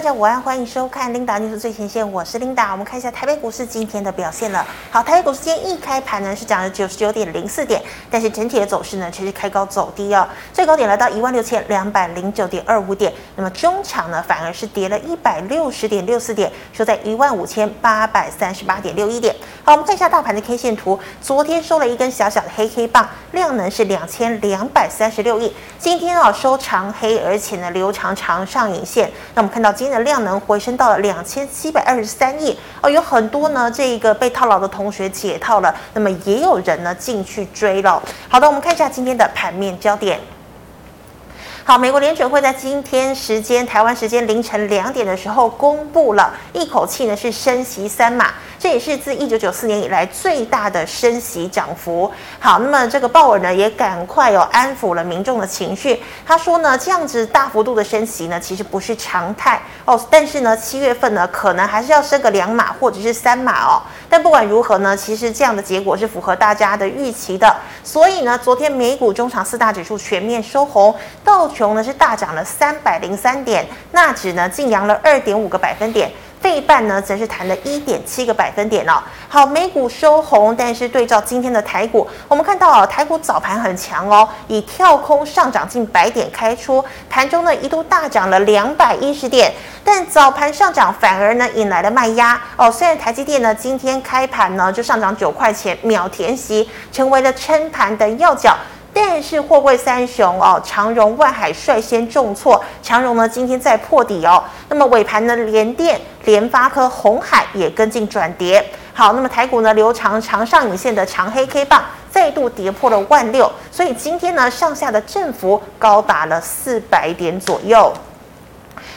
大家午安，欢迎收看 Linda News 最前线，我是琳达。我们看一下台北股市今天的表现了。好，台北股市今天一开盘呢是涨了九十九点零四点，但是整体的走势呢却是开高走低哦，最高点来到一万六千两百零九点二五点，那么中场呢反而是跌了一百六十点六四点，收在一万五千八百三十八点六一点。好，我们看一下大盘的 K 线图，昨天收了一根小小的黑 K 棒，量能是两千两百三十六亿，今天啊收长黑，而且呢留长长上影线，那我们看到。今天的量能回升到了两千七百二十三亿哦，有很多呢，这个被套牢的同学解套了，那么也有人呢进去追了。好的，我们看一下今天的盘面焦点。好，美国联准会在今天时间台湾时间凌晨两点的时候公布了一口气呢是升息三码。这也是自一九九四年以来最大的升息涨幅。好，那么这个鲍尔呢也赶快哦安抚了民众的情绪。他说呢，这样子大幅度的升息呢，其实不是常态哦。但是呢，七月份呢可能还是要升个两码或者是三码哦。但不管如何呢，其实这样的结果是符合大家的预期的。所以呢，昨天美股中场四大指数全面收红，到琼呢是大涨了三百零三点，纳指呢劲扬了二点五个百分点。费半呢，则是弹了一点七个百分点哦。好，美股收红，但是对照今天的台股，我们看到哦，台股早盘很强哦，以跳空上涨近百点开出，盘中呢一度大涨了两百一十点，但早盘上涨反而呢引来了卖压哦。虽然台积电呢今天开盘呢就上涨九块钱，秒填息，成为了撑盘的要角。但是货柜三雄哦，长荣、万海率先重挫，长荣呢今天再破底哦。那么尾盘呢，联电、联发科、红海也跟进转跌。好，那么台股呢，留长长上影线的长黑 K 棒再度跌破了万六，所以今天呢，上下的振幅高达了四百点左右。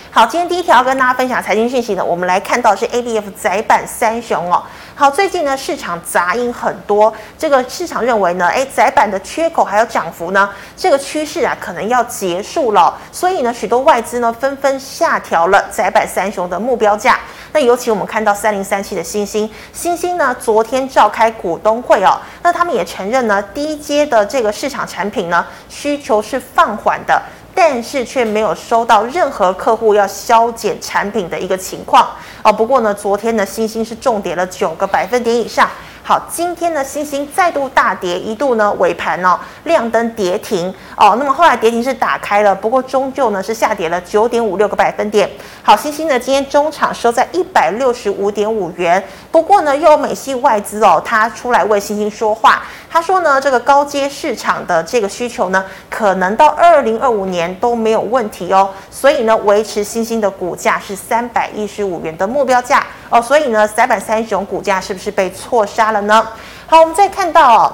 好，今天第一条跟大家分享财经讯息呢，我们来看到是 ABF 窄板三雄哦。好，最近呢市场杂音很多，这个市场认为呢，哎，窄板的缺口还有涨幅呢，这个趋势啊可能要结束了，所以呢，许多外资呢纷纷下调了窄板三雄的目标价。那尤其我们看到三零三七的欣兴，欣兴呢昨天召开股东会哦，那他们也承认呢，低阶的这个市场产品呢需求是放缓的。但是却没有收到任何客户要削减产品的一个情况哦。不过呢，昨天的星星是重跌了九个百分点以上。好，今天呢，星星再度大跌，一度呢尾盘哦亮灯跌停。哦，那么后来跌停是打开了，不过终究呢是下跌了九点五六个百分点。好，星星呢今天中场收在一百六十五点五元，不过呢又有美系外资哦，他出来为星星说话，他说呢这个高阶市场的这个需求呢，可能到二零二五年都没有问题哦，所以呢维持星星的股价是三百一十五元的目标价。哦，所以呢三百三雄股价是不是被错杀了呢？好，我们再看到哦，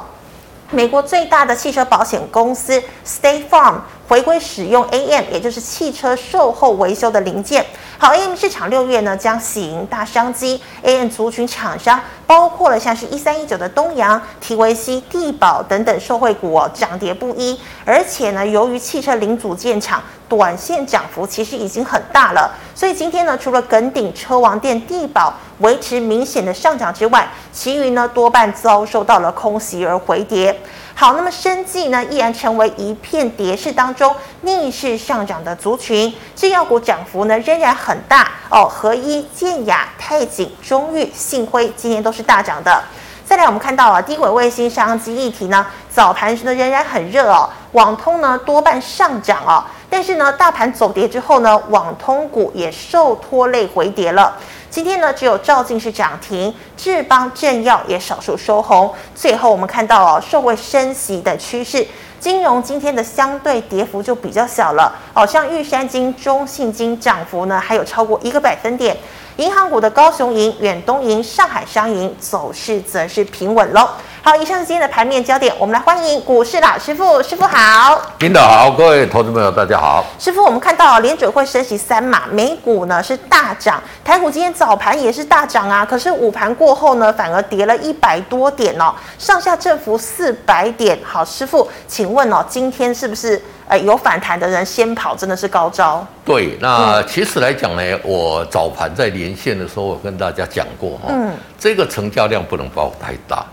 美国最大的汽车保险公司 State Farm 回归使用 AM，也就是汽车售后维修的零件。好，AM 市场六月呢将喜迎大商机，AM 族群厂商包括了像是一三一九的东阳、提维西、帝宝等等受惠股哦，涨跌不一。而且呢，由于汽车零组件厂短线涨幅其实已经很大了，所以今天呢，除了耿鼎、车王店、地宝维持明显的上涨之外，其余呢多半遭受到了空袭而回跌。好，那么生技呢依然成为一片跌势当中逆势上涨的族群，制药股涨幅呢仍然很大哦。合一、健雅、泰景、中裕、信辉今天都是大涨的。再来，我们看到啊，低轨卫星商机议题呢，早盘时呢仍然很热哦，网通呢多半上涨哦，但是呢大盘走跌之后呢，网通股也受拖累回跌了。今天呢，只有兆进是涨停，智邦、正要也少数收红。最后我们看到哦，受惠升息的趋势，金融今天的相对跌幅就比较小了。哦，像玉山金、中信金涨幅呢，还有超过一个百分点。银行股的高雄银、远东银、上海商银走势则是平稳喽。好，以上是今天的盘面焦点，我们来欢迎股市老师傅，师傅好。领导好，各位投资朋友大家好。师傅，我们看到联准会升息三码，美股呢是大涨，台股今天早盘也是大涨啊，可是午盘过后呢，反而跌了一百多点哦，上下振幅四百点。好，师傅，请问哦，今天是不是呃有反弹的人先跑，真的是高招？对，那其实来讲呢，我早盘在连线的时候，我跟大家讲过哈，嗯，这个成交量不能爆太大。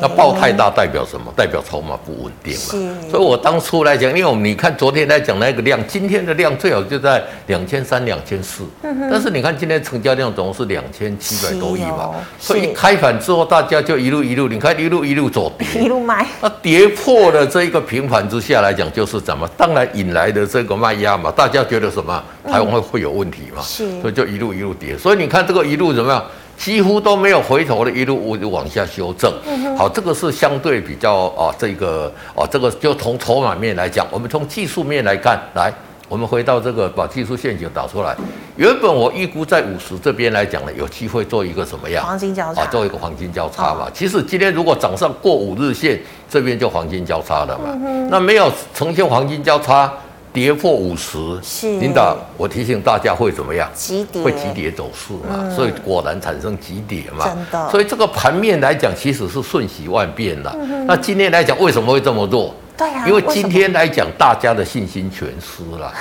那爆太大代表什么？代表筹码不稳定嘛。所以我当初来讲，因为我们你看昨天来讲那个量，今天的量最好就在两千三、两千四。但是你看今天成交量总共是两千七百多亿嘛。所以一开盘之后，大家就一路一路，你看一路一路走跌，一路买。那跌破了这一个平盘之下来讲，就是怎么？当然引来的这个卖压嘛。大家觉得什么？台湾会会有问题嘛？所以就一路一路跌。所以你看这个一路怎么样？几乎都没有回头的，一路往下修正。好，这个是相对比较啊，这个啊，这个就从筹码面来讲，我们从技术面来看，来，我们回到这个把技术陷阱打出来。原本我预估在五十这边来讲呢，有机会做一个什么样？黄金交叉。啊，做一个黄金交叉嘛。其实今天如果涨上过五日线，这边就黄金交叉了嘛。那没有呈现黄金交叉。跌破五十，是领导，我提醒大家会怎么样？急跌，会急跌走势嘛？嗯、所以果然产生急跌嘛？真的。所以这个盘面来讲，其实是瞬息万变的。嗯、那今天来讲，为什么会这么做？对呀、啊。因为今天来讲，大家的信心全失了。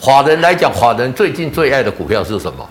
法人来讲，法人最近最爱的股票是什么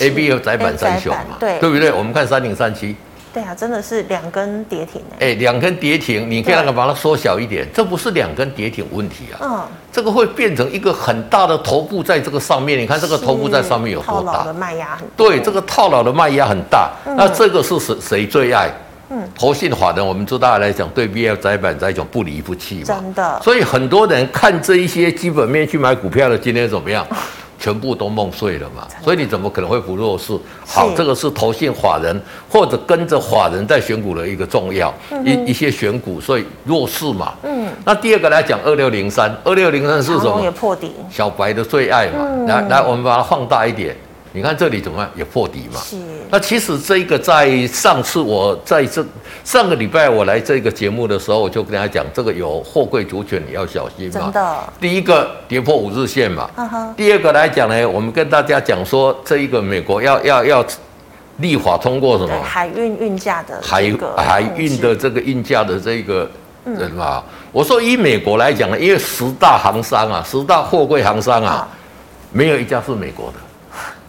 ？A B F 窄板三雄嘛？对，对不对？我们看三零三七。对啊，真的是两根跌停哎！两根跌停，你可以那个把它缩小一点，对这不是两根跌停问题啊。嗯，这个会变成一个很大的头部在这个上面。你看这个头部在上面有多大？套牢的卖压很。对，这个套牢的卖压很大。嗯、那这个是谁谁最爱？嗯，投信法人，我们知道来讲，对 B F 窄板这种不离不弃嘛。真的。所以很多人看这一些基本面去买股票的，今天怎么样？全部都梦碎了嘛，所以你怎么可能会不弱势？好，这个是投信法人或者跟着法人在选股的一个重要一一些选股，所以弱势嘛。嗯。那第二个来讲，二六零三，二六零三是什么？也破底。小白的最爱嘛。来来，我们把它放大一点。你看这里怎么样？也破底嘛。是。那其实这个在上次我在这上个礼拜我来这个节目的时候，我就跟大家讲，这个有货柜主权你要小心嘛。真的。第一个跌破五日线嘛。Uh huh. 第二个来讲呢，我们跟大家讲说，这一个美国要要要立法通过什么？海运运价的海海运的这个运价的这个人嘛。嗯、我说以美国来讲呢，因为十大航商啊，十大货柜航商啊，嗯、没有一家是美国的。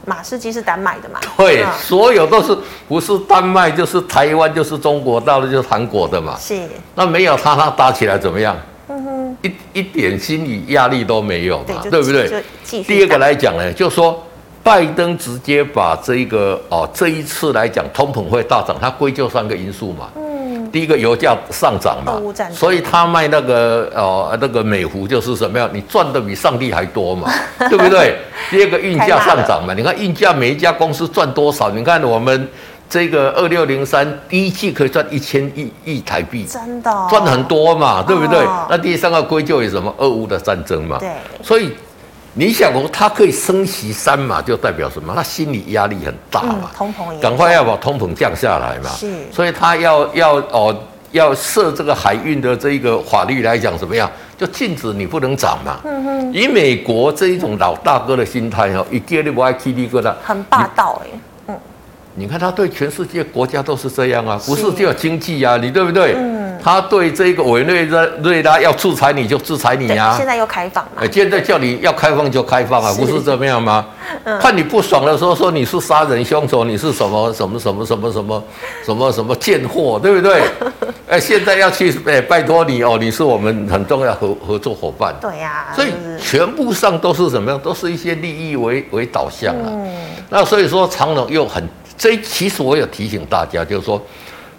马士基是丹麦的嘛？对，嗯、所有都是不是丹麦就是台湾就是中国到了就是韩国的嘛。是。那没有他，他打起来怎么样？嗯哼。一一点心理压力都没有嘛，对，对不对？第二个来讲呢，就说拜登直接把这一个哦这一次来讲通膨会大涨，他归咎三个因素嘛。嗯第一个油价上涨嘛，所以他卖那个哦那个美孚就是什么样，你赚的比上帝还多嘛，对不对？第二个运价上涨嘛，你看运价每一家公司赚多少？你看我们这个二六零三第一季可以赚一千亿亿台币，真的赚很多嘛，对不对？那第三个归咎于什么？俄乌的战争嘛，对，所以。你想哦，他可以升息三码，就代表什么？他心理压力很大嘛，嗯、通膨赶快要把通膨降下来嘛。是，所以他要要哦，要设这个海运的这一个法律来讲怎么样？就禁止你不能涨嘛。嗯哼。以美国这一种老大哥的心态哦，一给你不爱踢你个的，很霸道哎。嗯。你看他对全世界国家都是这样啊，不是只有经济啊，你对不对？嗯。他对这个委内瑞拉要制裁你就制裁你、啊，现在又开放了。现在叫你要开放就开放啊，不是这么样吗？嗯、看你不爽的时候说你是杀人凶手，你是什么什么什么什么什么什么什么贱货，对不对？哎，现在要去哎，拜托你哦，你是我们很重要合合作伙伴。对呀、啊，所以全部上都是什么样？都是一些利益为为导向啊。嗯、那所以说长隆又很这，其实我有提醒大家，就是说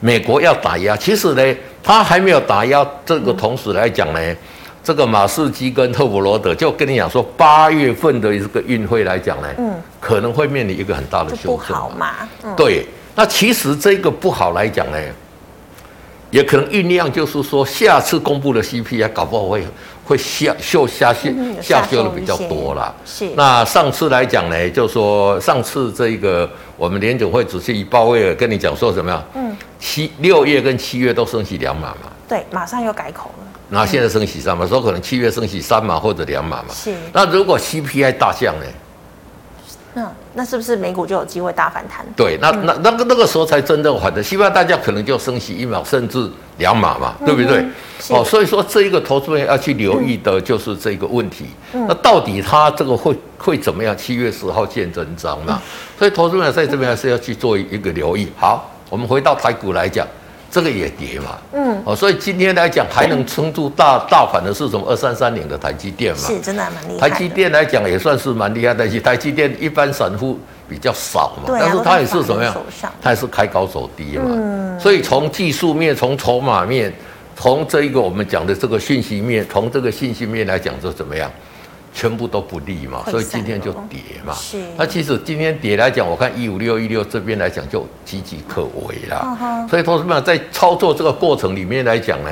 美国要打压，其实呢。他还没有打压这个同时来讲呢，嗯、这个马士基跟特弗罗德就跟你讲说，八月份的这个运会来讲呢，嗯，可能会面临一个很大的修正嘛。嗯、对，那其实这个不好来讲呢，也可能酝酿，就是说下次公布的 CPI 搞不好会会下秀下线下修的比较多啦。是。那上次来讲呢，就说上次这个我们联总会主席鲍威尔跟你讲说什么呀？嗯。七六月跟七月都升息两码嘛？对，马上又改口了。那现在升息三码，说可能七月升息三码或者两码嘛？是。那如果 CPI 大降呢？那那是不是美股就有机会大反弹？对，那那那个那个时候才真正反的。希望大家可能就升息一秒甚至两码嘛，对不对？哦，所以说这一个投资人要去留意的就是这个问题。那到底它这个会会怎么样？七月十号见真章嘛？所以投资人在这边还是要去做一个留意。好。我们回到台股来讲，这个也跌嘛，嗯，哦，所以今天来讲还能撑住大大盘的是什么？二三三零的台积电嘛，是真的还蛮厉害。台积电来讲也算是蛮厉害的，但是台积电一般散户比较少嘛，但是它也是怎么样？它也是开高走低嘛，嗯，所以从技术面、从筹码面、从这一个我们讲的这个信息面、从这个信息面来讲，就怎么样？全部都不利嘛，所以今天就跌嘛。是。那其实今天跌来讲，我看一五六一六这边来讲就岌岌可危了。所以同志们在操作这个过程里面来讲呢，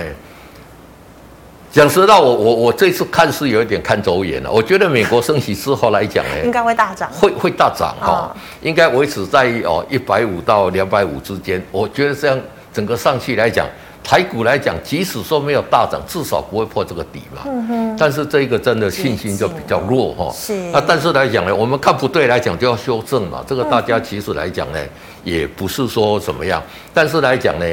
讲实话，我我我这次看是有一点看走眼了。我觉得美国升息之后来讲呢，应该会大涨，会会大涨哈，应该维持在哦一百五到两百五之间。我觉得这样整个上去来讲。台股来讲，即使说没有大涨，至少不会破这个底嘛。嗯哼。但是这个真的信心就比较弱哈。是。那但是来讲呢，我们看不对来讲就要修正嘛。这个大家其实来讲呢，也不是说怎么样。但是来讲呢，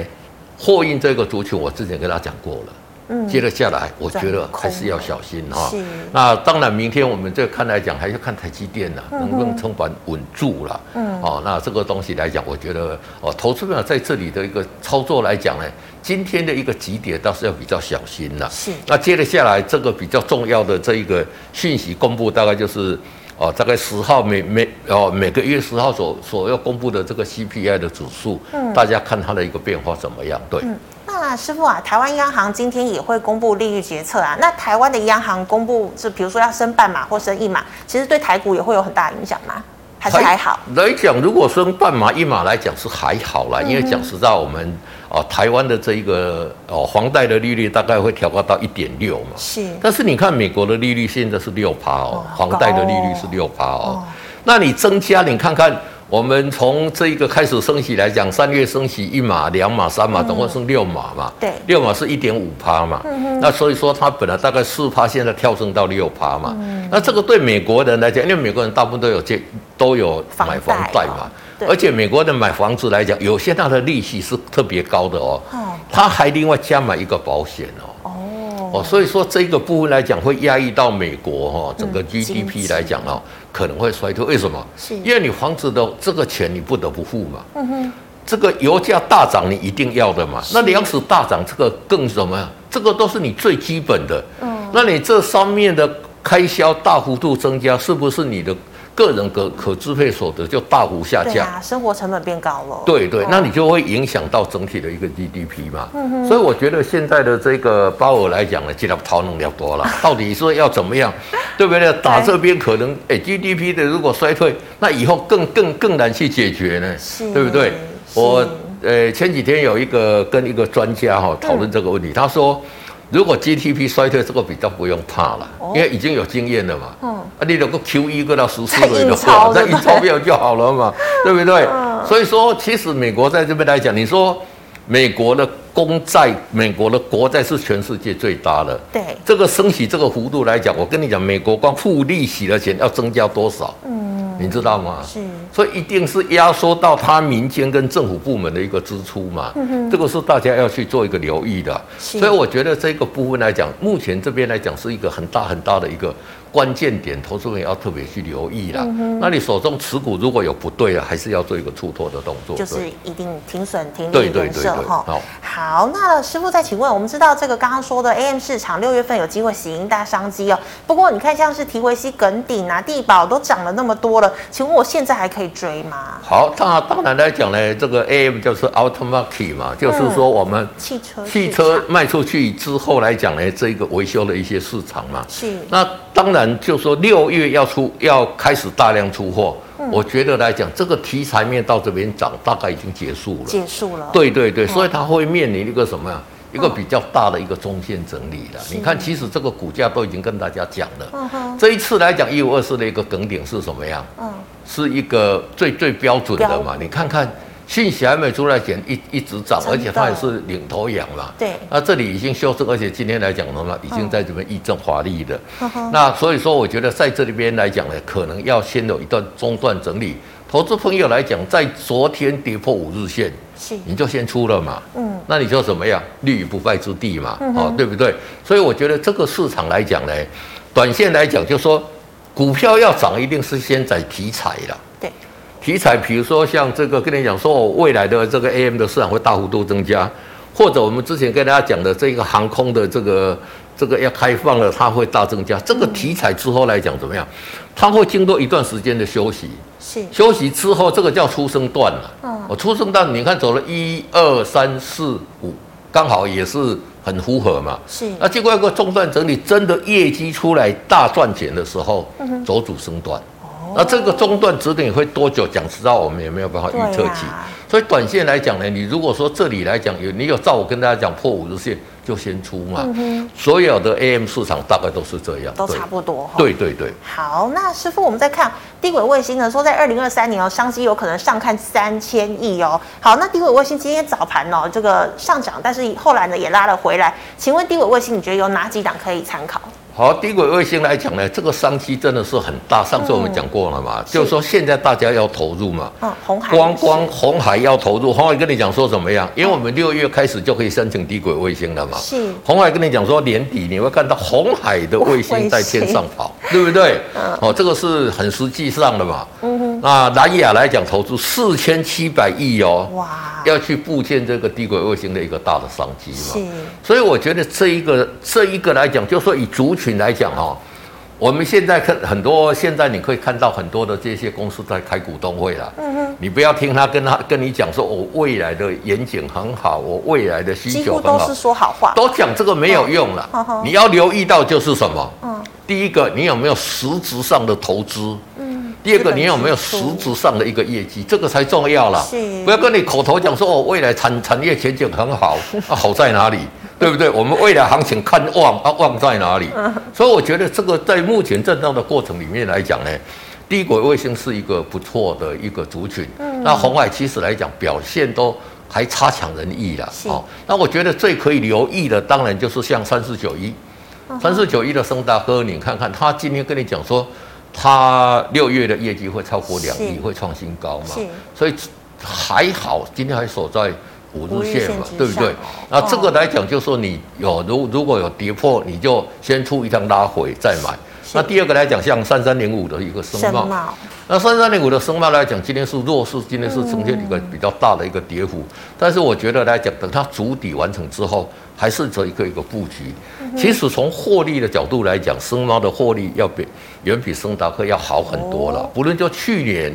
货运这个族群，我之前跟他讲过了。嗯，接着下来，我觉得还是要小心哈。是。那当然，明天我们这看来讲，还是看台积电了，能不能撑盘稳住了。嗯。哦，那这个东西来讲，我觉得哦，投资者在这里的一个操作来讲呢，今天的一个急跌倒是要比较小心了。是。那接着下来，这个比较重要的这一个讯息公布，大概就是哦，大概十号每每哦每个月十号所所要公布的这个 CPI 的指数，嗯，大家看它的一个变化怎么样？对。嗯那师傅啊，台湾央行今天也会公布利率决策啊。那台湾的央行公布，就比如说要升半码或升一码，其实对台股也会有很大影响吗？还是还好？来讲，如果升半码一码来讲是还好啦，因为讲实在，我们哦台湾的这一个哦房贷的利率大概会调高到一点六嘛。是。但是你看美国的利率现在是六趴哦，房贷的利率是六趴哦。那你增加，你看看。我们从这一个开始升息来讲，三月升息一码、两码、三码，总共是六码嘛。对，六码是一点五趴嘛。那所以说，它本来大概四趴，现在跳升到六趴嘛。那这个对美国人来讲，因为美国人大部分都有借，都有买房贷嘛。而且美国人买房子来讲，有些它的利息是特别高的哦。他还另外加买一个保险哦。哦，所以说这个部分来讲，会压抑到美国哈整个 GDP 来讲哦。可能会衰退，为什么？是因为你房子的这个钱你不得不付嘛。嗯哼。这个油价大涨你一定要的嘛。那粮食大涨这个更什么呀？这个都是你最基本的。嗯。那你这上面的开销大幅度增加，是不是你的？个人可可支配所得就大幅下降，啊，生活成本变高了。对对，那你就会影响到整体的一个 GDP 嘛。嗯哼。所以我觉得现在的这个鲍尔来讲呢，尽量讨论了多了。到底说要怎么样，对不对？打这边可能哎，GDP 的如果衰退，那以后更更更难去解决呢，对不对？我呃前几天有一个跟一个专家哈讨论这个问题，他说。如果 GDP 衰退，这个比较不用怕了，因为已经有经验了嘛。嗯。啊，你如果 QE 过到十四个月的话，那印钞票就好了嘛，对不对？所以说，其实美国在这边来讲，你说美国的公债、美国的国债是全世界最大的。对。这个升息这个幅度来讲，我跟你讲，美国光付利息的钱要增加多少？嗯。你知道吗？是，所以一定是压缩到他民间跟政府部门的一个支出嘛。嗯，这个是大家要去做一个留意的。是，所以我觉得这个部分来讲，目前这边来讲是一个很大很大的一个。关键点，投资人也要特别去留意啦。嗯、那你手中持股如果有不对啊，还是要做一个出脱的动作。就是一定停损停利停设哈。好，好，那师傅再请问，我们知道这个刚刚说的 AM 市场六月份有机会喜迎大商机哦。不过你看，像是提维西、耿鼎啊、地保都涨了那么多了，请问我现在还可以追吗？好，那当然来讲呢，这个 AM 就是 automotive 嘛，就是说我们汽车汽车卖出去之后来讲呢，这个维修的一些市场嘛。是。那当然。就说六月要出要开始大量出货，嗯、我觉得来讲，这个题材面到这边涨，大概已经结束了。结束了。对对对，所以它会面临一个什么呀？一个比较大的一个中线整理了。你看，其实这个股价都已经跟大家讲了。这一次来讲，一五二四的一个梗点是什么样？嗯，是一个最最标准的嘛？你看看。信息还没出来前，一一直涨，而且它也是领头羊嘛。对。那这里已经修正，而且今天来讲的话，已经在这边议正华丽的。嗯、那所以说，我觉得在这里边来讲呢，可能要先有一段中断整理。投资朋友来讲，在昨天跌破五日线，是你就先出了嘛。嗯。那你就怎么样？立于不败之地嘛。嗯、哦，对不对？所以我觉得这个市场来讲呢，短线来讲，就说股票要涨，一定是先在题材了。题材，比如说像这个，跟你讲说，我未来的这个 AM 的市场会大幅度增加，或者我们之前跟大家讲的这个航空的这个这个要开放了，它会大增加。这个题材之后来讲怎么样？它会经过一段时间的休息，是休息之后，这个叫出生段了。嗯，我初升段，你看走了一二三四五，刚好也是很符合嘛。是。那经过一个中段整理，真的业绩出来大赚钱的时候，走主升段。那这个中段止点会多久？讲实话，我们也没有办法预测起。所以短线来讲呢，你如果说这里来讲有你有照我跟大家讲破五日线就先出嘛。所有的 AM 市场大概都是这样，都差不多。对对对。好，那师傅，我们再看低轨卫星呢，说在二零二三年哦，商机有可能上看三千亿哦。好，那低轨卫星今天早盘哦，这个上涨，但是后来呢也拉了回来。请问低轨卫星，你觉得有哪几档可以参考？好，低轨卫星来讲呢，这个商机真的是很大。上次我们讲过了嘛，嗯、就是说现在大家要投入嘛。嗯，红海。光光红海要投入，红海跟你讲说怎么样？因为我们六月开始就可以申请低轨卫星了嘛。是。红海跟你讲说年底你会看到红海的卫星在天上跑，对不对？嗯。哦，这个是很实际上的嘛。嗯哼。那南亚来讲，投资四千七百亿哦。哇。要去布建这个低轨卫星的一个大的商机嘛？是。所以我觉得这一个这一个来讲，就说以族群来讲哈，我们现在看很多，现在你可以看到很多的这些公司在开股东会了。嗯哼。你不要听他跟他跟你讲说，我未来的前景很好，我未来的需求很好。都是说好话。都讲这个没有用了。嗯。你要留意到就是什么？嗯。第一个，你有没有实质上的投资？第二个，你有没有实质上的一个业绩？这个才重要啦。不要跟你口头讲说哦，未来产产业前景很好，啊，好在哪里？对不对？我们未来行情看旺，啊，旺在哪里？所以我觉得这个在目前震荡的过程里面来讲呢，低轨卫星是一个不错的一个族群。那红海其实来讲表现都还差强人意啦。哦，那我觉得最可以留意的，当然就是像三四九一，三四九一的升大哥，你看看他今天跟你讲说。它六月的业绩会超过两亿，会创新高嘛？所以还好，今天还守在五日线嘛，对不对？那这个来讲，就是说你有如如果有跌破，你就先出一趟拉回再买。那第二个来讲，像三三零五的一个升贸，那三三零五的升贸来讲，今天是弱势，今天是呈现一个比较大的一个跌幅。但是我觉得来讲，等它主底完成之后，还是这一个一个布局。其实从获利的角度来讲，升贸的获利要比远比升达克要好很多了。不论就去年、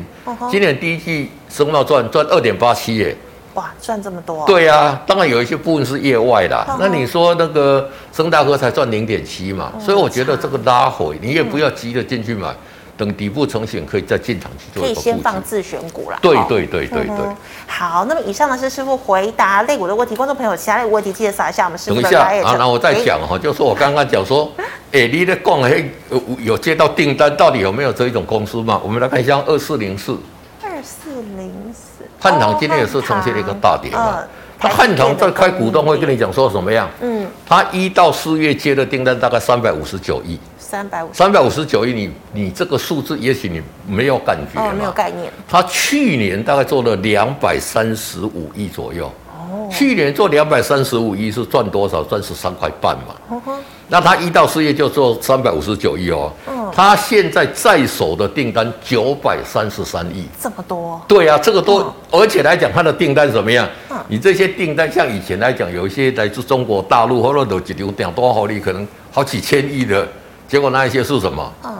今年第一季升贸赚赚二点八七耶。哇，赚这么多！对啊，当然有一些部分是业外的。那你说那个升大科才赚零点七嘛？所以我觉得这个拉回，你也不要急着进去买，等底部成型可以再进场去做。可以先放自选股啦。对对对对对。好，那么以上呢是师傅回答类股的问题，观众朋友其他的问题记得扫一下我们师傅的。等一下啊，那我再讲哈，就是我刚刚讲说，哎，你的逛黑有有接到订单，到底有没有这一种公司嘛？我们来看一下二四零四。二四零四。汉唐今天也是呈现了一个大跌嘛？他汉唐在开股东会跟你讲说什么样？嗯，他一到四月接的订单大概三百五十九亿，三百五三百五十九亿，你你这个数字也许你没有感觉，哦，没有概念。他去年大概做了两百三十五亿左右，哦，去年做两百三十五亿是赚多少？赚十三块半嘛。哦那他一到四月就做三百五十九亿哦，嗯，他现在在手的订单九百三十三亿，这么多？对啊，这个多，嗯，而且来讲他的订单怎么样？嗯，你这些订单像以前来讲，有一些来自中国大陆或者都几流量多好利，可能好几千亿的，结果那一些是什么？嗯，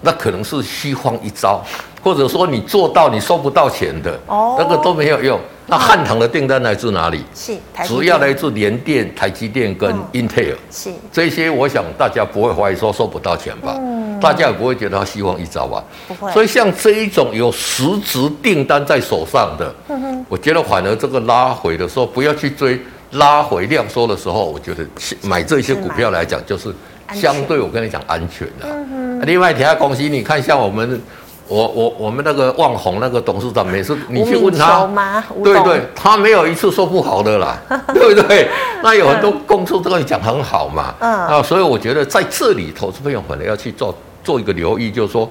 那可能是虚晃一招，或者说你做到你收不到钱的，哦，那个都没有用。那汉唐的订单来自哪里？是，主要来自联电、台积电跟 Intel。是，这些我想大家不会怀疑说收不到钱吧？嗯，大家也不会觉得他希望一招吧？不会。所以像这一种有实质订单在手上的，我觉得反而这个拉回的时候不要去追，拉回量缩的时候，我觉得买这些股票来讲就是相对我跟你讲安全的。嗯，另外其他公司你看像我们。我我我们那个旺宏那个董事长，每次 你去问他，对对，他没有一次说不好的啦，对不对？那有很多公司都跟你讲很好嘛，嗯。啊，所以我觉得在这里投资朋友可能要去做做一个留意，就是说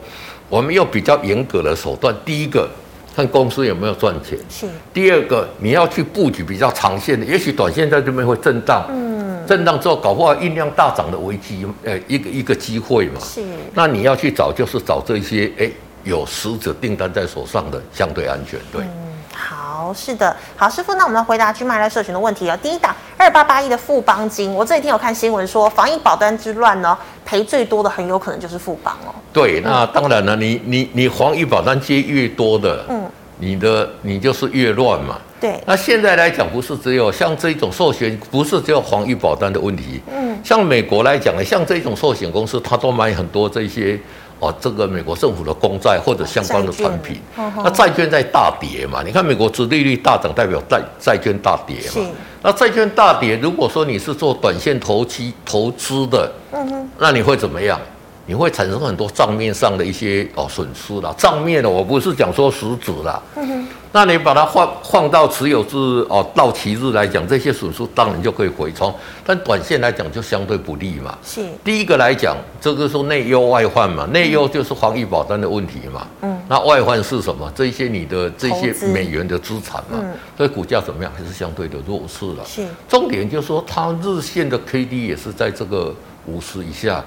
我们用比较严格的手段，第一个看公司有没有赚钱，是；第二个你要去布局比较长线的，也许短线在这边会震荡，嗯，震荡之后搞不好酝酿大涨的危机，呃，一个一个机会嘛，是。那你要去找，就是找这些，哎。有实质订单在手上的相对安全，对。嗯，好。是的，好，师傅，那我们来回答 GMoney 社群的问题啊。第一档二八八一的富邦金，我这几天有看新闻说，防疫保单之乱呢，赔最多的很有可能就是富邦哦。对，那当然了，你你你防疫保单接越多的，嗯，你的你就是越乱嘛。对，那现在来讲，不是只有像这种寿险，不是只有防疫保单的问题。嗯，像美国来讲呢，像这种寿险公司，它都买很多这些哦，这个美国政府的公债或者相关的产品。那债券在大跌嘛？你看美国殖利率大涨，代表债债券大跌嘛？那债券大跌，如果说你是做短线投机投资的，嗯，那你会怎么样？你会产生很多账面上的一些哦损失啦，账面的我不是讲说实质啦。嗯哼，那你把它换换到持有至哦到期日来讲，这些损失当然就可以回冲，但短线来讲就相对不利嘛。是。第一个来讲，这个说内忧外患嘛，内忧就是防疫保单的问题嘛。嗯。那外患是什么？这些你的这些美元的资产嘛，嗯，所以股价怎么样还是相对的弱势了。是。重点就是说，它日线的 K D 也是在这个。五十以下，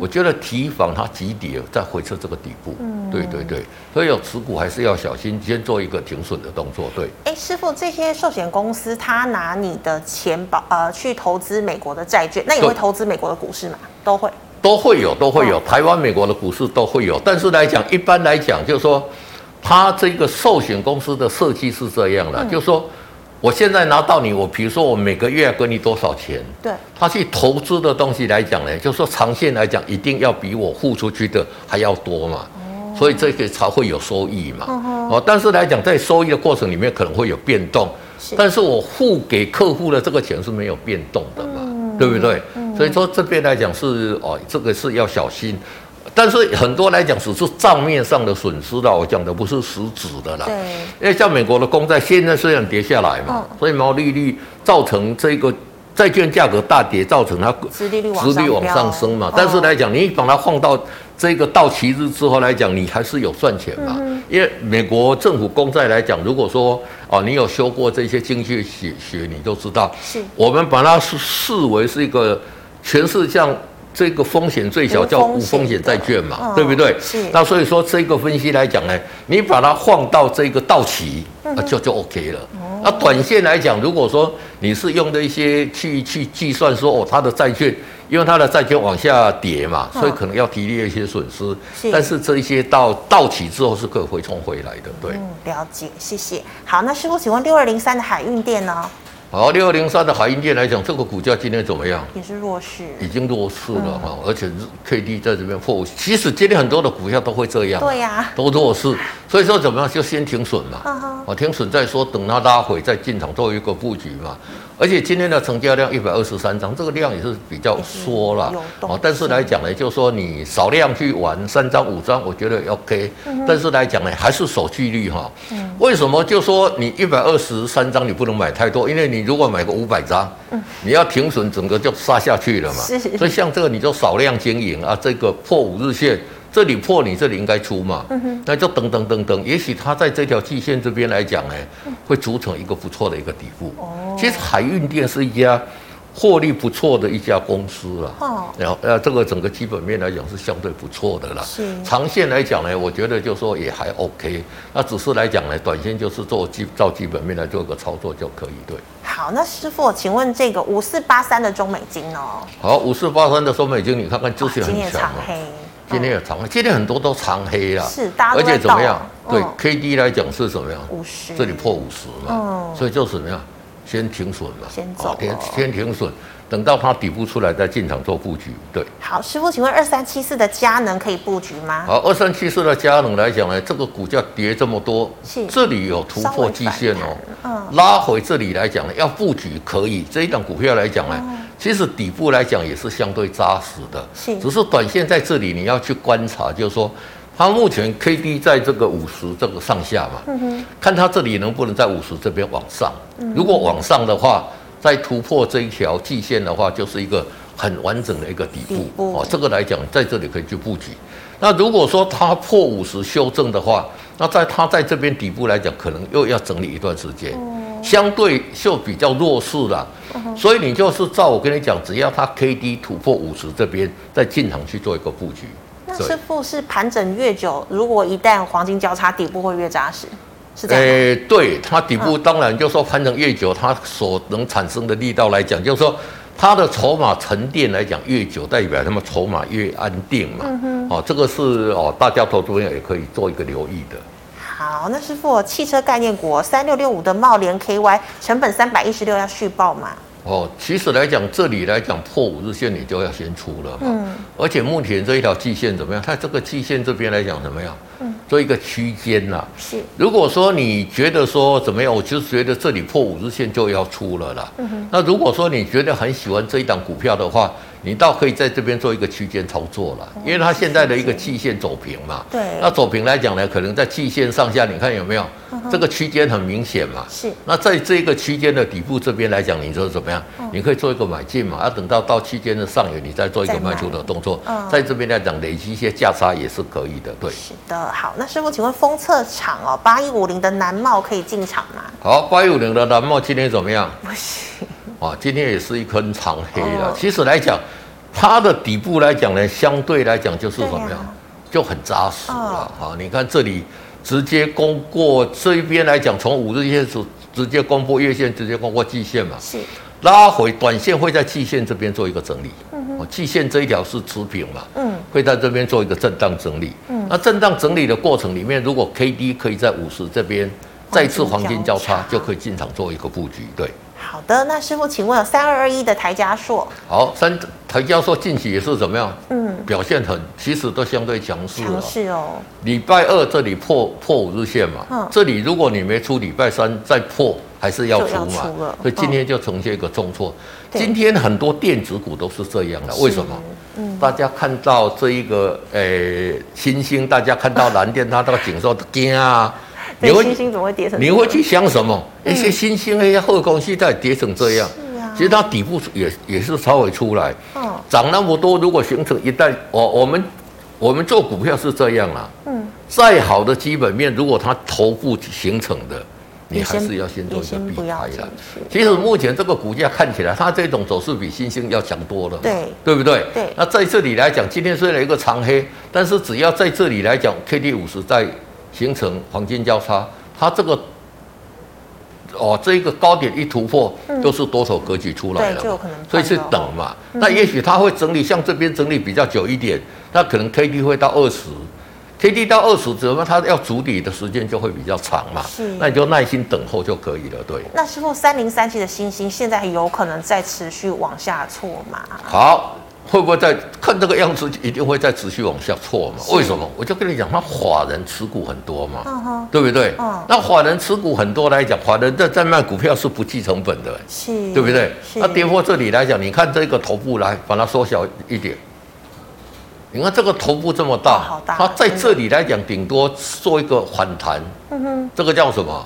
我觉得提防它急跌再回撤这个底部。嗯，对对对，所以有持股还是要小心，先做一个停损的动作。对，哎，师傅，这些寿险公司他拿你的钱保呃去投资美国的债券，那也会投资美国的股市吗？都会，都会有，都会有，台湾、美国的股市都会有。但是来讲，一般来讲，就是说，它这个寿险公司的设计是这样的，就是说。我现在拿到你，我比如说我每个月要给你多少钱？对，他去投资的东西来讲呢，就是说长线来讲，一定要比我付出去的还要多嘛。哦，所以这个才会有收益嘛。哦，但是来讲，在收益的过程里面可能会有变动，但是我付给客户的这个钱是没有变动的嘛，对不对？所以说这边来讲是哦，这个是要小心。但是很多来讲只是账面上的损失啦，我讲的不是实质的啦。对，因为像美国的公债现在虽然跌下来嘛，所以毛利率造成这个债券价格大跌，造成它殖利率往上升嘛。但是来讲，你把它放到这个到期日之后来讲，你还是有赚钱嘛。因为美国政府公债来讲，如果说哦，你有修过这些经济学学，你就知道，是我们把它是视为是一个全世界。这个风险最小叫无风险债券嘛，哦、对不对？是。那所以说这个分析来讲呢，你把它放到这个到期，那、嗯、就就 OK 了。哦、那短线来讲，如果说你是用的一些去去计算说哦，它的债券，因为它的债券往下跌嘛，所以可能要提列一些损失。是。但是这一些到到期之后是可以回冲回来的，对。嗯，了解，谢谢。好，那师傅，请问六二零三的海运店呢？好，六二零三的海运店来讲，这个股价今天怎么样？也是弱势，已经弱势了哈，嗯、而且 K D 在这边破。其实今天很多的股票都会这样，对呀、啊，都弱势。所以说怎么样，就先停损嘛，啊停损再说，等它拉回再进场做一个布局嘛。而且今天的成交量一百二十三张，这个量也是比较缩了啊。但是来讲呢，就是说你少量去玩三张五张，我觉得 OK。但是来讲呢，还是守纪律哈。为什么？就说你一百二十三张你不能买太多，因为你如果买个五百张，你要停损，整个就杀下去了嘛。所以像这个你就少量经营啊，这个破五日线。这里破你这里应该出嘛，嗯、那就等等等等，也许它在这条季线这边来讲呢，会组成一个不错的一个底部。哦，其实海运店是一家获利不错的一家公司了。哦，然后呃，这个整个基本面来讲是相对不错的啦。是，长线来讲呢，我觉得就说也还 OK。那只是来讲呢，短线就是做基照基本面来做个操作就可以。对。好，那师傅，请问这个五四八三的中美金哦？好，五四八三的中美金，你看看就是很强啊。今天有长黑，今天很多都长黑了，是，而且怎么样？对，K D 来讲是怎么样？五十，这里破五十嘛，所以就怎么样？先停损了，先走，先先停损，等到它底部出来再进场做布局。对，好，师傅，请问二三七四的佳能可以布局吗？好，二三七四的佳能来讲呢，这个股价跌这么多，是，这里有突破季线哦，嗯，拉回这里来讲呢，要布局可以，这一档股票来讲呢。其实底部来讲也是相对扎实的，是，只是短线在这里你要去观察，就是说它目前 K D 在这个五十这个上下嘛，嗯，看它这里能不能在五十这边往上，如果往上的话，再突破这一条季线的话，就是一个很完整的一个底部，底部哦，这个来讲在这里可以去布局。那如果说它破五十修正的话，那在它在这边底部来讲，可能又要整理一段时间。嗯相对就比较弱势了，所以你就是照我跟你讲，只要它 K D 突破五十这边，再进场去做一个布局。那师傅是盘整越久，如果一旦黄金交叉底部会越扎实？是这样。哎，对，它底部当然就是说盘整越久，它所能产生的力道来讲，就是说它的筹码沉淀来讲越久，代表他们筹码越安定嘛。嗯。哦，这个是哦，大家投资人也可以做一个留意的。好，那师傅，汽车概念股三六六五的茂联 KY 成本三百一十六要续报吗？哦，其实来讲，这里来讲破五日线，你就要先出了嘛。嗯。而且目前这一条季线怎么样？它这个季线这边来讲怎么样？嗯。做一个区间啦。是。如果说你觉得说怎么样，我就觉得这里破五日线就要出了啦。嗯哼。那如果说你觉得很喜欢这一档股票的话，你倒可以在这边做一个区间操作了，因为它现在的一个季线走平嘛。对。那走平来讲呢，可能在季线上下，你看有没有？这个区间很明显嘛。是。那在这个区间的底部这边来讲，你说怎么样？你可以做一个买进嘛，啊，等到到区间的上缘，你再做一个卖出的动作。嗯。在这边来讲，累积一些价差也是可以的，对。是的，好，那师傅，请问封测厂哦，八一五零的南茂可以进场吗？好，八一五零的南茂今天怎么样？不行。啊，今天也是一根长黑了。其实来讲，它的底部来讲呢，相对来讲就是怎么样，就很扎实了。啊，你看这里直接攻过这一边来讲，从五日线直直接攻破月线，直接攻过季线嘛。是。拉回短线会在季线这边做一个整理。嗯哼。季线这一条是持平嘛。嗯。会在这边做一个震荡整理。嗯。那震荡整理的过程里面，如果 K D 可以在五十这边再次黄金交叉，就可以进场做一个布局。对。好的，那师傅，请问有三二二一的台加硕？好，三台加硕近期也是怎么样？嗯，表现很，其实都相对强势。强势哦。礼拜二这里破破五日线嘛，嗯，这里如果你没出，礼拜三再破还是要出嘛。出所以今天就呈现一个重挫。嗯、今天很多电子股都是这样的，为什么？嗯，大家看到这一个诶，新兴，大家看到蓝电，它这个景色惊啊。你会，星星怎么会跌成？你会去想什么？一些新兴那些后公司在跌成这样，是啊，其实它底部也也是稍微出来，哦，涨那么多，如果形成一旦，我我们我们做股票是这样啦，嗯，再好的基本面，如果它头部形成的，你还是要先做一个避开的。其实目前这个股价看起来，它这种走势比新兴要强多了，对，对不对？对。那在这里来讲，今天虽然一个长黑，但是只要在这里来讲，K D 五十在。形成黄金交叉，它这个哦，这一个高点一突破，就是多头格局出来了，所以是等嘛。那也许它会整理，像这边整理比较久一点，那可能 K D 会到二十，K D 到二十，怎么它要筑底的时间就会比较长嘛？那你就耐心等候就可以了。对。那师傅，三零三七的星星现在有可能再持续往下挫嘛？好。会不会再看这个样子，一定会再持续往下挫嘛？为什么？我就跟你讲，他法人持股很多嘛，嗯、对不对？嗯、那法人持股很多来讲，法人在在卖股票是不计成本的，是，对不对？是那跌破这里来讲，你看这个头部来把它缩小一点，你看这个头部这么大，哦、大它在这里来讲，顶多做一个反弹，嗯、哼这个叫什么？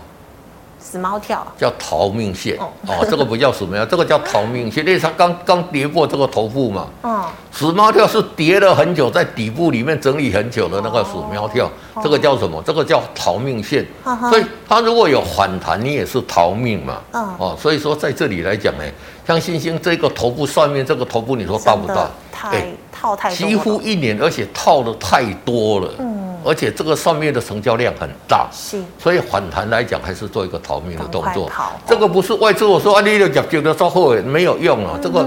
死猫跳叫逃命线哦，哦，这个不叫什么呀？这个叫逃命线，因为它刚刚跌破这个头部嘛。哦，死猫跳是跌了很久，在底部里面整理很久的那个死猫跳，哦、这个叫什么？这个叫逃命线。哦、所以它如果有反弹，你也是逃命嘛。哦，哦，所以说在这里来讲呢，像星星这个头部上面这个头部，你说大不大？太套太多，几乎一年，而且套的太多了。嗯。而且这个上面的成交量很大，是，所以反弹来讲还是做一个逃命的动作。这个不是外资我说啊，你的讲觉得稍后没有用啊，这个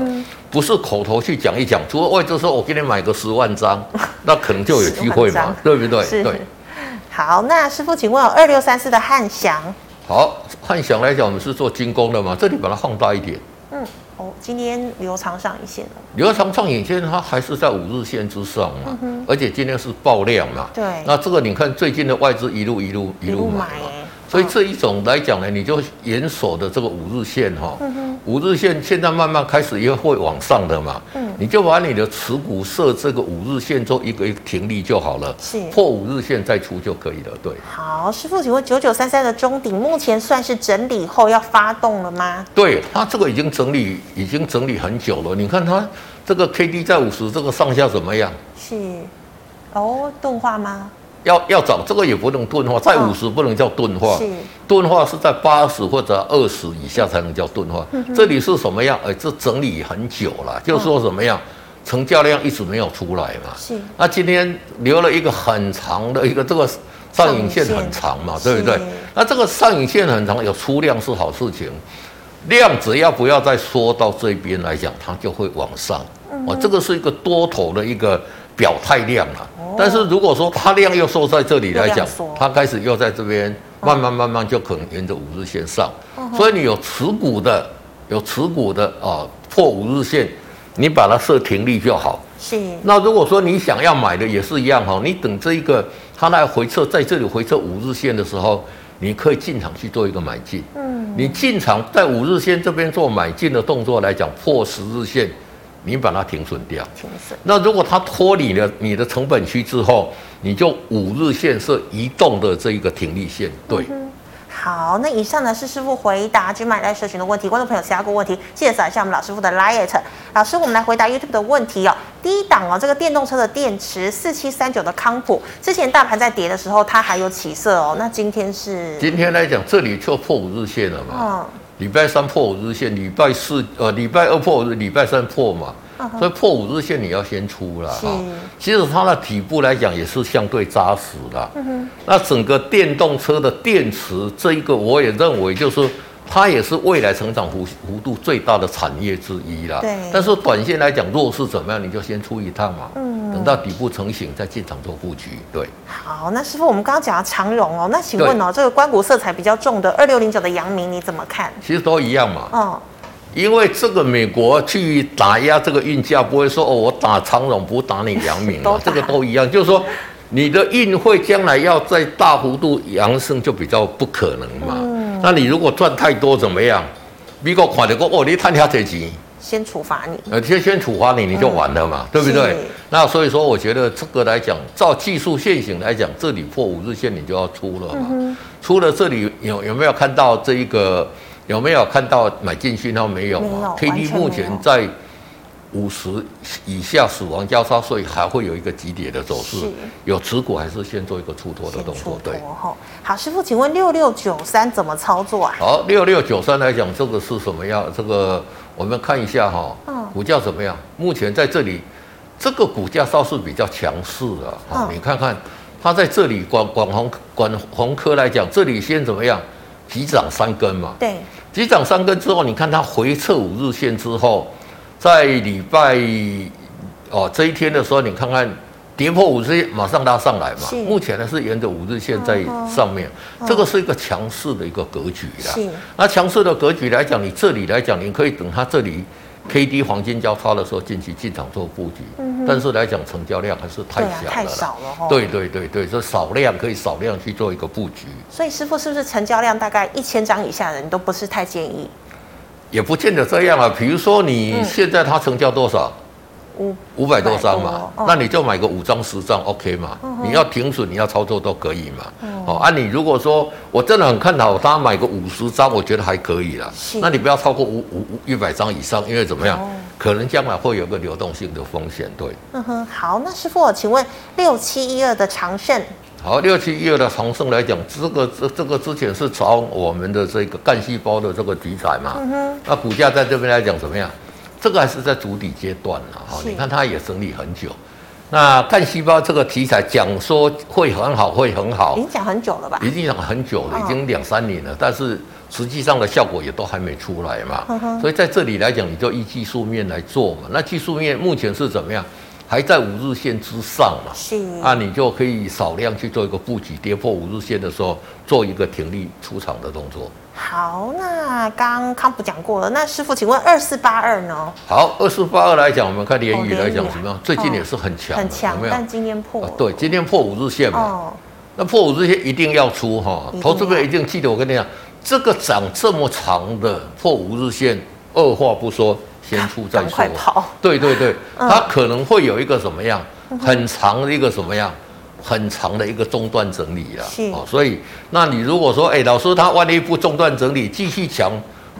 不是口头去讲一讲。除了外资说我给你买个十万张，那可能就有机会嘛，对不对？是对。好，那师傅，请问有二六三四的汉翔？好，汉翔来讲，我们是做军工的嘛，这里把它放大一点。嗯。哦，今天留长上影线了。留长上影线，它还是在五日线之上嘛，嗯、而且今天是爆量嘛。对。那这个你看，最近的外资一路一路一路买嘛。所以这一种来讲呢，你就严守的这个五日线哈，五日线现在慢慢开始也会往上的嘛，嗯你就把你的持股设这个五日线做一个一个停利就好了，是破五日线再出就可以了，对。好，师傅，请问九九三三的中顶目前算是整理后要发动了吗？对，它这个已经整理已经整理很久了，你看它这个 K D 在五十，这个上下怎么样？是，哦，钝化吗？要要涨，这个也不能钝化，在五十不能叫钝化，钝、哦、化是在八十或者二十以下才能叫钝化。嗯、这里是什么样？哎，这整理很久了，哦、就是说什么样，成交量一直没有出来嘛。是。那今天留了一个很长的一个这个上影线很长嘛，对不对？那这个上影线很长，有出量是好事情，量只要不要再缩到这边来讲，它就会往上。哦，这个是一个多头的一个表态量啊。但是如果说它量又收在这里来讲，它开始又在这边慢慢慢慢就可能沿着五日线上。所以你有持股的，有持股的啊，破五日线，你把它设停利就好。是。那如果说你想要买的也是一样哈，你等这一个它来回撤，在这里回撤五日线的时候，你可以进场去做一个买进。嗯。你进场在五日线这边做买进的动作来讲，破十日线。你把它停损掉，停损。那如果它脱离了你的成本区之后，你就五日线是移动的这一个停利线，对。嗯、好，那以上呢是师傅回答只买来社群的问题。观众朋友，其他个问题，记得扫一下我们老师傅的 Light。老师，我们来回答 YouTube 的问题哦。第一档哦，这个电动车的电池四七三九的康普，之前大盘在跌的时候，它还有起色哦。那今天是？今天来讲，这里就破五日线了嘛。嗯。礼拜三破五日线，礼拜四呃礼拜二破五日，礼拜三破嘛，uh. 所以破五日线你要先出了哈。其实它的底部来讲也是相对扎实的。Uh. 那整个电动车的电池这一个，我也认为就是。它也是未来成长幅幅度最大的产业之一啦。对。但是短线来讲，弱势怎么样，你就先出一趟嘛。嗯。等到底部成型再进场做布局。对。好，那师傅，我们刚刚讲到长荣哦，那请问哦，对这个关谷色彩比较重的二六零九的阳明，你怎么看？其实都一样嘛。哦。因为这个美国去打压这个运价，不会说哦，我打长荣不打你阳明啊，打这个都一样，就是说你的运会将来要在大幅度扬升，就比较不可能嘛。嗯那你如果赚太多怎么样？美国垮的过哦，你贪下这钱，先处罚你。呃，先先处罚你，你就完了嘛，嗯、对不对？那所以说，我觉得这个来讲，照技术线型来讲，这里破五日线你就要出了嘛。嗯、出了这里有有没有看到这一个？有没有看到买进讯号没有嘛？K D 目前在。五十以下死亡交叉，所以还会有一个急跌的走势。有持股还是先做一个出脱的动作？对。好，师傅，请问六六九三怎么操作啊？好，六六九三来讲，这个是什么样？这个我们看一下哈，嗯，股价怎么样？目前在这里，这个股价倒是比较强势的啊。你看看它在这里，广广红广红科来讲，这里先怎么样？急涨三根嘛。对。急涨三根之后，你看它回撤五日线之后。在礼拜哦这一天的时候，你看看跌破五日线，马上拉上来嘛。目前呢是沿着五日线在上面，这个是一个强势的一个格局啦。那强势的格局来讲，你这里来讲，你可以等它这里 K D 黄金交叉的时候进去进场做布局。嗯、但是来讲，成交量还是太小了。太少了、哦、对对对对，这少量可以少量去做一个布局。所以师傅是不是成交量大概一千张以下的你都不是太建议？也不见得这样啊，比如说你现在它成交多少？五五百多张嘛，那你就买个五张十张 OK 嘛。你要停损，你要操作都可以嘛。哦，啊，你如果说我真的很看好它，买个五十张，我觉得还可以啦。那你不要超过五五一百张以上，因为怎么样？可能将来会有个流动性的风险。对。嗯哼，好，那师傅，请问六七一二的长胜。好，六七一二的长盛来讲，这个这这个之前是炒我们的这个干细胞的这个题材嘛，那股价在这边来讲怎么样？这个还是在筑底阶段了哈。是你看它也整理很久，那干细胞这个题材讲说会很好，会很好，已经讲很久了吧？已经讲很久了，已经两三年了，哦、但是实际上的效果也都还没出来嘛。所以在这里来讲，你就依技术面来做嘛。那技术面目前是怎么样？还在五日线之上嘛？是啊，你就可以少量去做一个布局，跌破五日线的时候做一个挺立出场的动作。好，那刚刚康普讲过了，那师傅，请问二四八二呢？好，二四八二来讲，我们看联宇来讲怎么样？最近也是很强，很强，但今天破。对，今天破五日线嘛。哦。那破五日线一定要出哈，投资者一定记得我跟你讲，这个涨这么长的破五日线，二话不说。先出再说，对对对，它可能会有一个什么样很长的一个什么样很长的一个中断整理啊，哦，所以那你如果说，哎，老师他万一不中断整理，继续强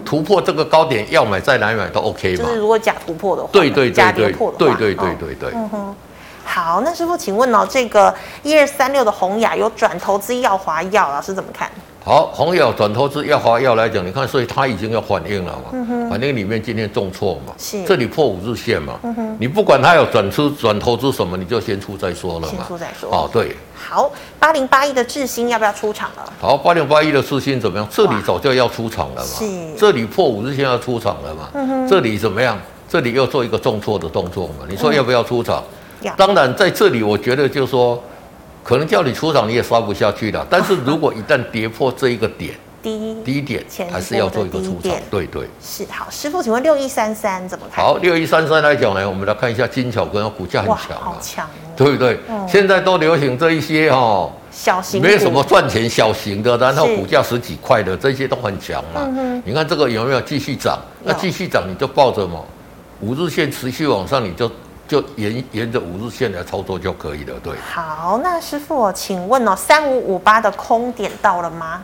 突破这个高点，要买再来买都 OK 嘛？就是如果假突破的话，对对对对，对对对对对。嗯哼，好，那师傅请问哦，这个一二三六的宏雅有转投资燿华药，老师怎么看？好，红友转投资耀华药来讲，你看，所以它已经要反应了嘛，嗯、反应里面今天重挫嘛，是这里破五日线嘛，嗯、你不管它有转出转投资什么，你就先出再说了嘛，先出再说。哦，对。好，八零八一的智新要不要出场了？好，八零八一的智新怎么样？这里早就要出场了嘛，是。这里破五日线要出场了嘛，嗯、这里怎么样？这里又做一个重挫的动作嘛，你说要不要出场？当然，在这里我觉得就是说。可能叫你出场你也刷不下去了，但是如果一旦跌破这一个点，低低点还是要做一个出场，对对。是好，师傅，请问六一三三怎么看？好，六一三三来讲呢，我们来看一下金巧根股价很强好强哦，对不对？嗯、现在都流行这一些哈、哦，小型没有什么赚钱小型的，然后股价十几块的这些都很强嘛。嗯、你看这个有没有继续涨？那继续涨你就抱着嘛，五日线持续往上你就。就沿沿着五日线来操作就可以了，对。好，那师傅，请问哦，三五五八的空点到了吗？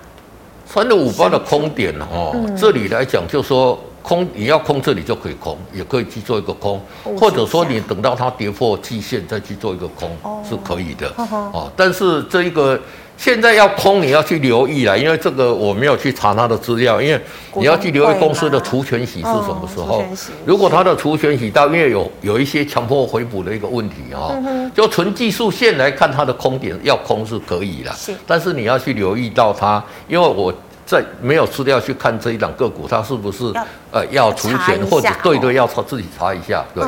三五五八的空点哦，嗯、这里来讲就说空，你要空这里就可以空，也可以去做一个空，或者说你等到它跌破季线再去做一个空，哦、是可以的。哦，哦，但是这一个。现在要空，你要去留意了，因为这个我没有去查他的资料，因为你要去留意公司的除权息是什么时候。如果它的除权息到，因为有有一些强迫回补的一个问题啊，就纯技术线来看，它的空点要空是可以的，但是你要去留意到它，因为我在没有资料去看这一档个股，它是不是呃要除权或者对对要查自己查一下。对，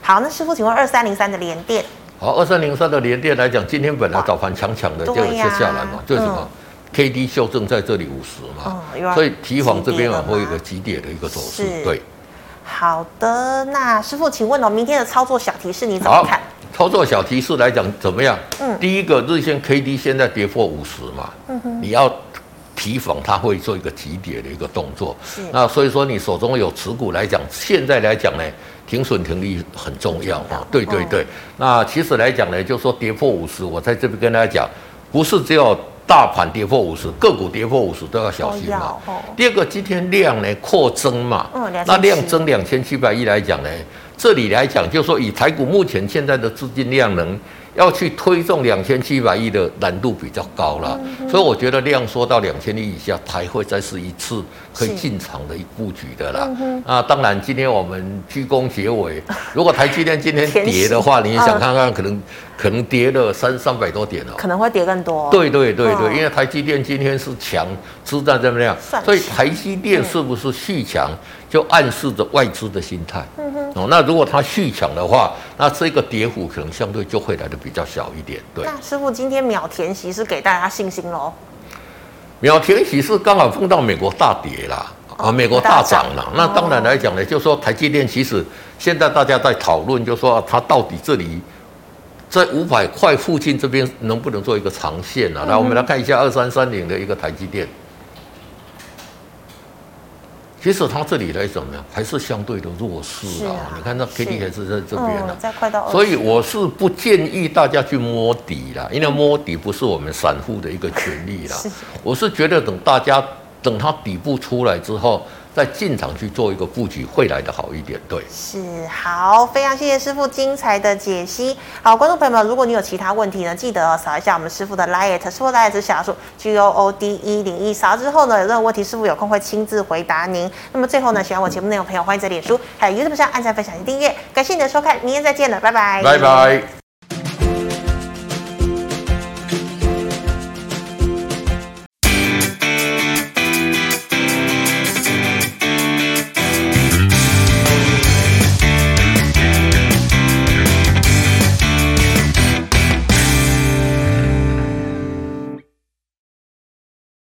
好，那师傅，请问二三零三的联电。好，二三零三的联电来讲，今天本来早盘强强的，就有接下来嘛，就是什么？K D 修正在这里五十嘛，所以提防这边啊会有一个急跌的一个走势。对，好的，那师傅，请问哦，明天的操作小提示你怎么看？操作小提示来讲怎么样？嗯，第一个日线 K D 现在跌破五十嘛，嗯哼，你要提防它会做一个急跌的一个动作。是，那所以说你手中有持股来讲，现在来讲呢？停损停利很重要啊，对对对。那其实来讲呢，就是说跌破五十，我在这边跟大家讲，不是只有大盘跌破五十，个股跌破五十都要小心嘛。第二个，今天量呢扩增嘛，那量增两千七百亿来讲呢，这里来讲就是说以台股目前现在的资金量能。要去推动两千七百亿的难度比较高了，嗯、所以我觉得量缩到两千亿以下才会再是一次可以进场的一布局的啦。嗯、啊，当然今天我们鞠躬结尾，如果台积电今天 跌的话，你想看看可能。可能跌了三三百多点哦，可能会跌更多。对对对对，因为台积电今天是强，支撑怎么样？所以台积电是不是续强，就暗示着外资的心态。嗯哼。哦，那如果它续强的话，那这个跌幅可能相对就会来的比较小一点。对。那师傅今天秒填息是给大家信心喽？秒填息是刚好碰到美国大跌啦，啊，美国大涨了。那当然来讲呢，就是说台积电其实现在大家在讨论，就是说它到底这里。在五百块附近这边能不能做一个长线呢、啊？来，我们来看一下二三三零的一个台积电。其实它这里来怎么样，还是相对的弱势啊。你看那 K D 还是在这边呢、啊。所以我是不建议大家去摸底啦，因为摸底不是我们散户的一个权利啦。我是觉得等大家等它底部出来之后。再进场去做一个布局，会来的好一点。对，是好，非常谢谢师傅精彩的解析。好，观众朋友们，如果你有其他问题呢，记得扫一下我们师傅的 liet，师傅 LINE 是小数 G O O D 一零一，扫之后呢，有任何问题，师傅有空会亲自回答您。那么最后呢，喜欢我节目内容的朋友，欢迎在脸书还有 YouTube 上按赞、分享及订阅。感谢你的收看，明天再见了，拜拜，拜拜。